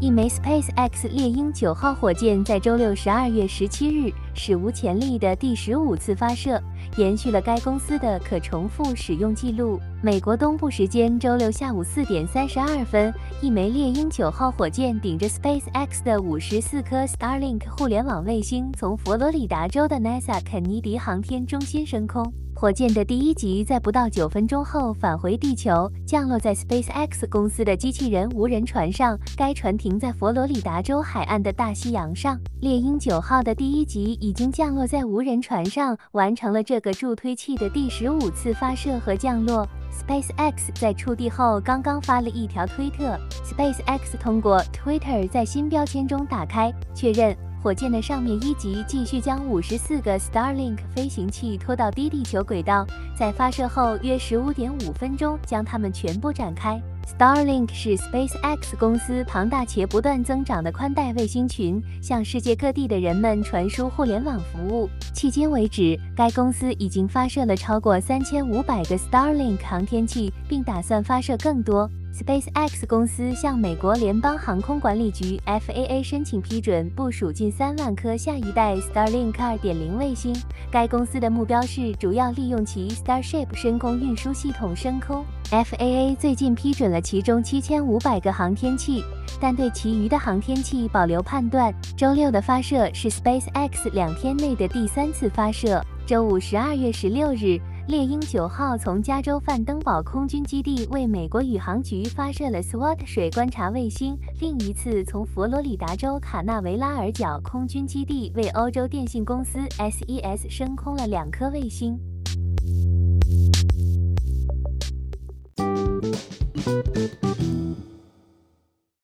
一枚 SpaceX 猎鹰九号火箭在周六十二月十七日史无前例的第十五次发射，延续了该公司的可重复使用记录。美国东部时间周六下午四点三十二分，一枚猎鹰九号火箭顶着 SpaceX 的五十四颗 Starlink 互联网卫星，从佛罗里达州的 NASA 肯尼迪航天中心升空。火箭的第一级在不到九分钟后返回地球，降落在 SpaceX 公司的机器人无人船上。该船停在佛罗里达州海岸的大西洋上。猎鹰九号的第一级已经降落在无人船上，完成了这个助推器的第十五次发射和降落。SpaceX 在触地后刚刚发了一条推特。SpaceX 通过 Twitter 在新标签中打开确认。火箭的上面一级继续将五十四个 Starlink 飞行器拖到低地球轨道，在发射后约十五点五分钟将它们全部展开。Starlink 是 SpaceX 公司庞大且不断增长的宽带卫星群，向世界各地的人们传输互联网服务。迄今为止，该公司已经发射了超过三千五百个 Starlink 航天器，并打算发射更多。SpaceX 公司向美国联邦航空管理局 （FAA） 申请批准，部署近三万颗下一代 Starlink 2.0卫星。该公司的目标是主要利用其 Starship 深空运输系统升空。FAA 最近批准了其中七千五百个航天器，但对其余的航天器保留判断。周六的发射是 SpaceX 两天内的第三次发射。周五，十二月十六日。猎鹰九号从加州范登堡空军基地为美国宇航局发射了 SWOT 水观察卫星，另一次从佛罗里达州卡纳维拉尔角空军基地为欧洲电信公司 SES 升空了两颗卫星。